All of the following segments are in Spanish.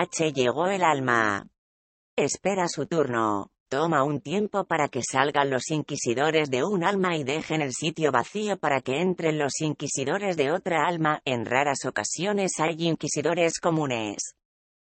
NLH llegó el alma. Espera su turno. Toma un tiempo para que salgan los inquisidores de un alma y dejen el sitio vacío para que entren los inquisidores de otra alma. En raras ocasiones hay inquisidores comunes.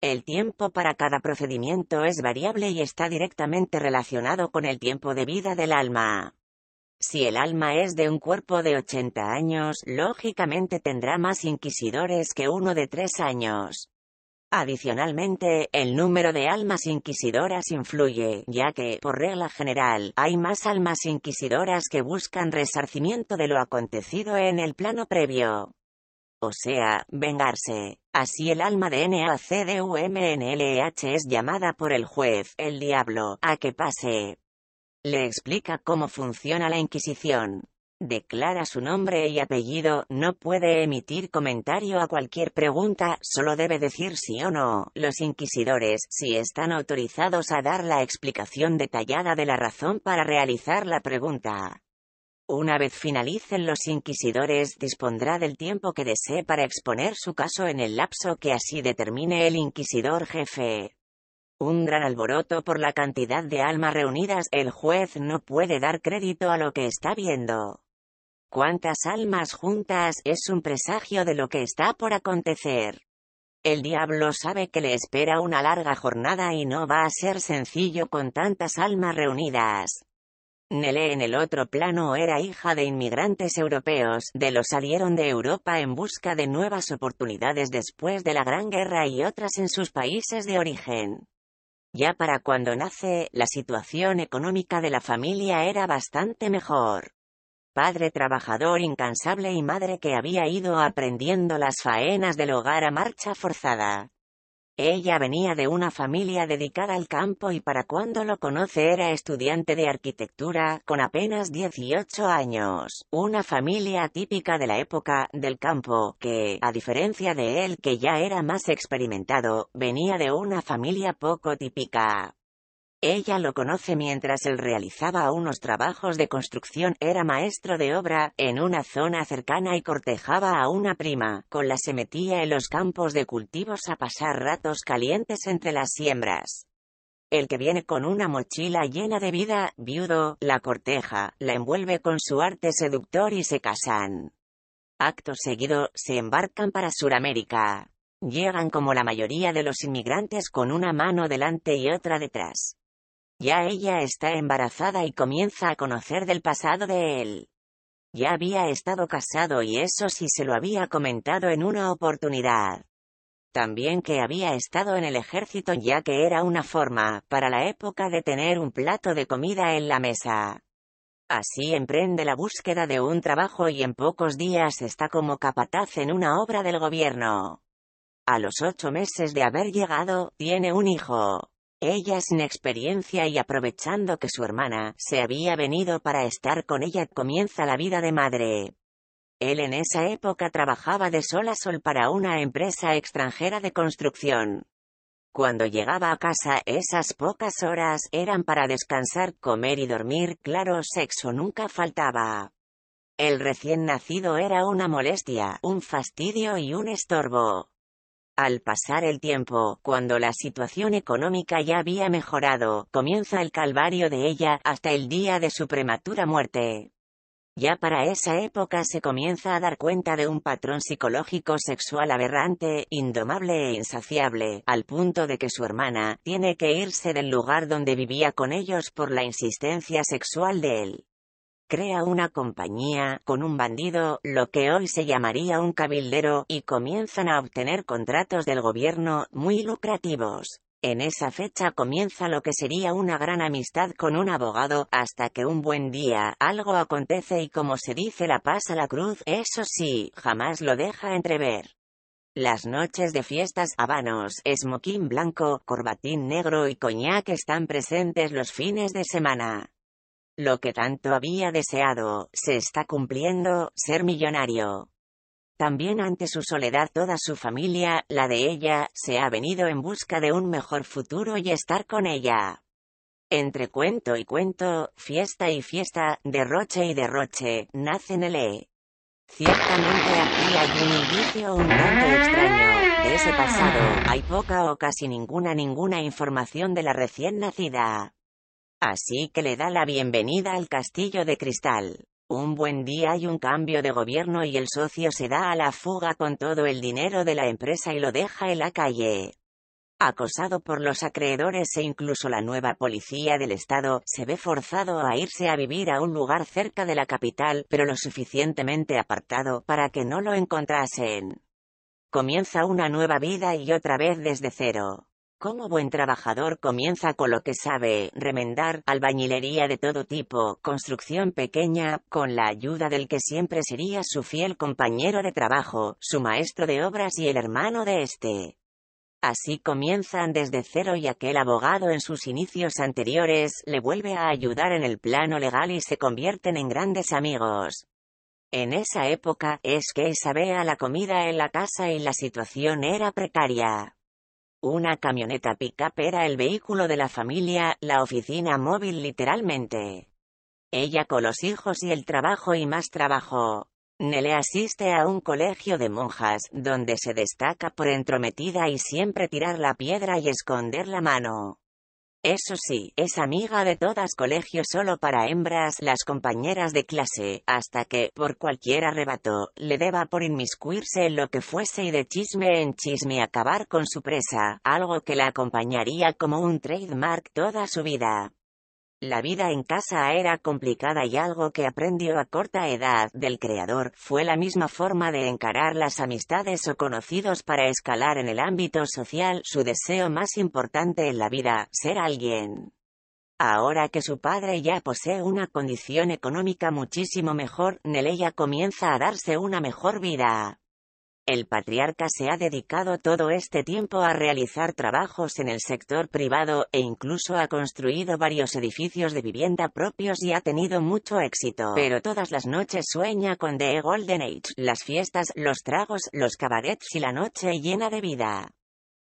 El tiempo para cada procedimiento es variable y está directamente relacionado con el tiempo de vida del alma. Si el alma es de un cuerpo de 80 años, lógicamente tendrá más inquisidores que uno de 3 años. Adicionalmente, el número de almas inquisidoras influye, ya que, por regla general, hay más almas inquisidoras que buscan resarcimiento de lo acontecido en el plano previo. O sea, vengarse. Así el alma de NACDUMNLH es llamada por el juez, el diablo, a que pase. Le explica cómo funciona la Inquisición declara su nombre y apellido, no puede emitir comentario a cualquier pregunta, solo debe decir sí o no. Los inquisidores, si están autorizados a dar la explicación detallada de la razón para realizar la pregunta. Una vez finalicen los inquisidores, dispondrá del tiempo que desee para exponer su caso en el lapso que así determine el inquisidor jefe. Un gran alboroto por la cantidad de almas reunidas, el juez no puede dar crédito a lo que está viendo cuántas almas juntas es un presagio de lo que está por acontecer. El diablo sabe que le espera una larga jornada y no va a ser sencillo con tantas almas reunidas. Nele en el otro plano era hija de inmigrantes europeos, de los salieron de Europa en busca de nuevas oportunidades después de la Gran Guerra y otras en sus países de origen. Ya para cuando nace, la situación económica de la familia era bastante mejor padre trabajador incansable y madre que había ido aprendiendo las faenas del hogar a marcha forzada. Ella venía de una familia dedicada al campo y para cuando lo conoce era estudiante de arquitectura, con apenas 18 años, una familia típica de la época del campo, que, a diferencia de él que ya era más experimentado, venía de una familia poco típica. Ella lo conoce mientras él realizaba unos trabajos de construcción, era maestro de obra, en una zona cercana y cortejaba a una prima, con la se metía en los campos de cultivos a pasar ratos calientes entre las siembras. El que viene con una mochila llena de vida, viudo, la corteja, la envuelve con su arte seductor y se casan. Acto seguido, se embarcan para Suramérica. Llegan como la mayoría de los inmigrantes con una mano delante y otra detrás. Ya ella está embarazada y comienza a conocer del pasado de él. Ya había estado casado y eso sí se lo había comentado en una oportunidad. También que había estado en el ejército ya que era una forma, para la época de tener un plato de comida en la mesa. Así emprende la búsqueda de un trabajo y en pocos días está como capataz en una obra del gobierno. A los ocho meses de haber llegado, tiene un hijo. Ella sin experiencia y aprovechando que su hermana se había venido para estar con ella comienza la vida de madre. Él en esa época trabajaba de sol a sol para una empresa extranjera de construcción. Cuando llegaba a casa esas pocas horas eran para descansar, comer y dormir, claro, sexo nunca faltaba. El recién nacido era una molestia, un fastidio y un estorbo. Al pasar el tiempo, cuando la situación económica ya había mejorado, comienza el calvario de ella hasta el día de su prematura muerte. Ya para esa época se comienza a dar cuenta de un patrón psicológico sexual aberrante, indomable e insaciable, al punto de que su hermana tiene que irse del lugar donde vivía con ellos por la insistencia sexual de él crea una compañía con un bandido, lo que hoy se llamaría un cabildero, y comienzan a obtener contratos del gobierno muy lucrativos. En esa fecha comienza lo que sería una gran amistad con un abogado, hasta que un buen día algo acontece y como se dice la pasa la cruz, eso sí, jamás lo deja entrever. Las noches de fiestas, habanos, esmoquín blanco, corbatín negro y coñac están presentes los fines de semana. Lo que tanto había deseado, se está cumpliendo, ser millonario. También ante su soledad toda su familia, la de ella, se ha venido en busca de un mejor futuro y estar con ella. Entre cuento y cuento, fiesta y fiesta, derroche y derroche, nace Nele. Ciertamente aquí hay un indicio un tanto extraño. De ese pasado, hay poca o casi ninguna ninguna información de la recién nacida. Así que le da la bienvenida al castillo de cristal. Un buen día hay un cambio de gobierno y el socio se da a la fuga con todo el dinero de la empresa y lo deja en la calle. Acosado por los acreedores e incluso la nueva policía del estado, se ve forzado a irse a vivir a un lugar cerca de la capital, pero lo suficientemente apartado para que no lo encontrasen. Comienza una nueva vida y otra vez desde cero. Como buen trabajador comienza con lo que sabe, remendar, albañilería de todo tipo, construcción pequeña, con la ayuda del que siempre sería su fiel compañero de trabajo, su maestro de obras y el hermano de este. Así comienzan desde cero y aquel abogado en sus inicios anteriores le vuelve a ayudar en el plano legal y se convierten en grandes amigos. En esa época es que sabía la comida en la casa y la situación era precaria. Una camioneta pick-up era el vehículo de la familia, la oficina móvil literalmente. Ella con los hijos y el trabajo y más trabajo. Nele asiste a un colegio de monjas, donde se destaca por entrometida y siempre tirar la piedra y esconder la mano. Eso sí, es amiga de todas colegios solo para hembras, las compañeras de clase, hasta que, por cualquier arrebato, le deba por inmiscuirse en lo que fuese y de chisme en chisme acabar con su presa, algo que la acompañaría como un trademark toda su vida. La vida en casa era complicada y algo que aprendió a corta edad del creador fue la misma forma de encarar las amistades o conocidos para escalar en el ámbito social su deseo más importante en la vida, ser alguien. Ahora que su padre ya posee una condición económica muchísimo mejor, Neleya comienza a darse una mejor vida. El patriarca se ha dedicado todo este tiempo a realizar trabajos en el sector privado e incluso ha construido varios edificios de vivienda propios y ha tenido mucho éxito. Pero todas las noches sueña con The Golden Age, las fiestas, los tragos, los cabarets y la noche llena de vida.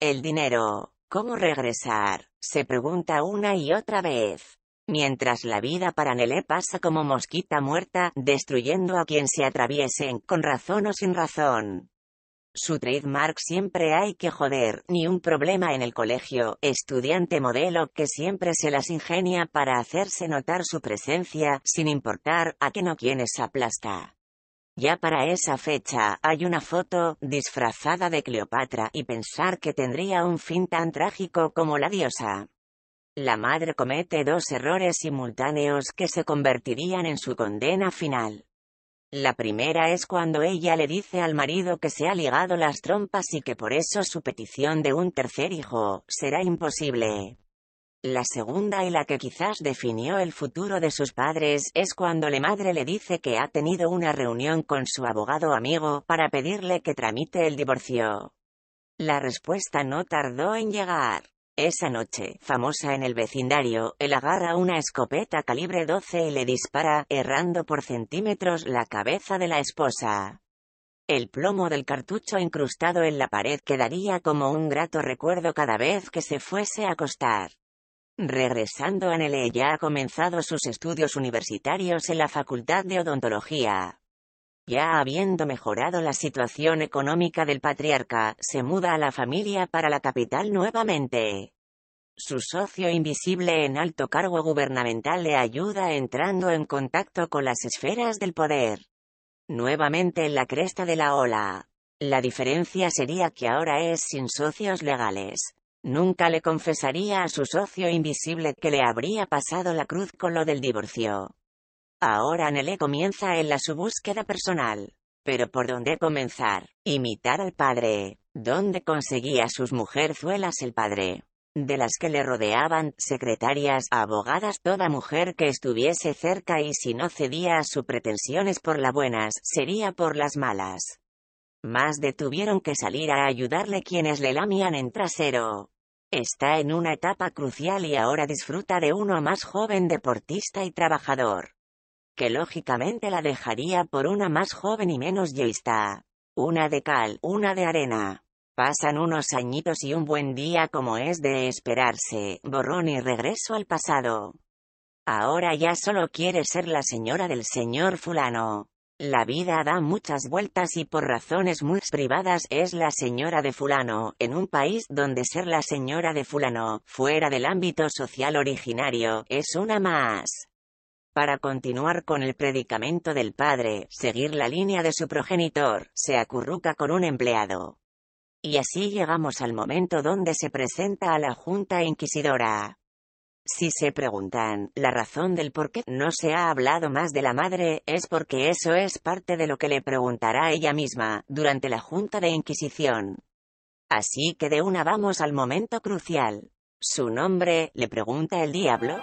El dinero. ¿Cómo regresar? Se pregunta una y otra vez. Mientras la vida para Nelé pasa como mosquita muerta, destruyendo a quien se atraviesen, con razón o sin razón. Su trademark siempre hay que joder, ni un problema en el colegio, estudiante modelo que siempre se las ingenia para hacerse notar su presencia, sin importar a que no quienes aplasta. Ya para esa fecha, hay una foto, disfrazada de Cleopatra, y pensar que tendría un fin tan trágico como la diosa. La madre comete dos errores simultáneos que se convertirían en su condena final. La primera es cuando ella le dice al marido que se ha ligado las trompas y que por eso su petición de un tercer hijo será imposible. La segunda y la que quizás definió el futuro de sus padres es cuando la madre le dice que ha tenido una reunión con su abogado amigo para pedirle que tramite el divorcio. La respuesta no tardó en llegar. Esa noche, famosa en el vecindario, él agarra una escopeta calibre 12 y le dispara, errando por centímetros la cabeza de la esposa. El plomo del cartucho incrustado en la pared quedaría como un grato recuerdo cada vez que se fuese a acostar. Regresando a Nele ya ha comenzado sus estudios universitarios en la Facultad de Odontología. Ya habiendo mejorado la situación económica del patriarca, se muda a la familia para la capital nuevamente. Su socio invisible en alto cargo gubernamental le ayuda entrando en contacto con las esferas del poder. Nuevamente en la cresta de la ola. La diferencia sería que ahora es sin socios legales. Nunca le confesaría a su socio invisible que le habría pasado la cruz con lo del divorcio. Ahora Nele comienza en la su búsqueda personal. Pero ¿por dónde comenzar? Imitar al padre. ¿Dónde conseguía sus mujerzuelas el padre? De las que le rodeaban, secretarias, abogadas, toda mujer que estuviese cerca y si no cedía a sus pretensiones por las buenas, sería por las malas. Más de tuvieron que salir a ayudarle quienes le lamían en trasero. Está en una etapa crucial y ahora disfruta de uno más joven deportista y trabajador que lógicamente la dejaría por una más joven y menos yeísta. Una de cal, una de arena. Pasan unos añitos y un buen día como es de esperarse, borrón y regreso al pasado. Ahora ya solo quiere ser la señora del señor fulano. La vida da muchas vueltas y por razones muy privadas es la señora de fulano, en un país donde ser la señora de fulano, fuera del ámbito social originario, es una más. Para continuar con el predicamento del padre, seguir la línea de su progenitor, se acurruca con un empleado. Y así llegamos al momento donde se presenta a la Junta Inquisidora. Si se preguntan, la razón del por qué no se ha hablado más de la madre, es porque eso es parte de lo que le preguntará ella misma, durante la Junta de Inquisición. Así que de una vamos al momento crucial. ¿Su nombre? le pregunta el diablo.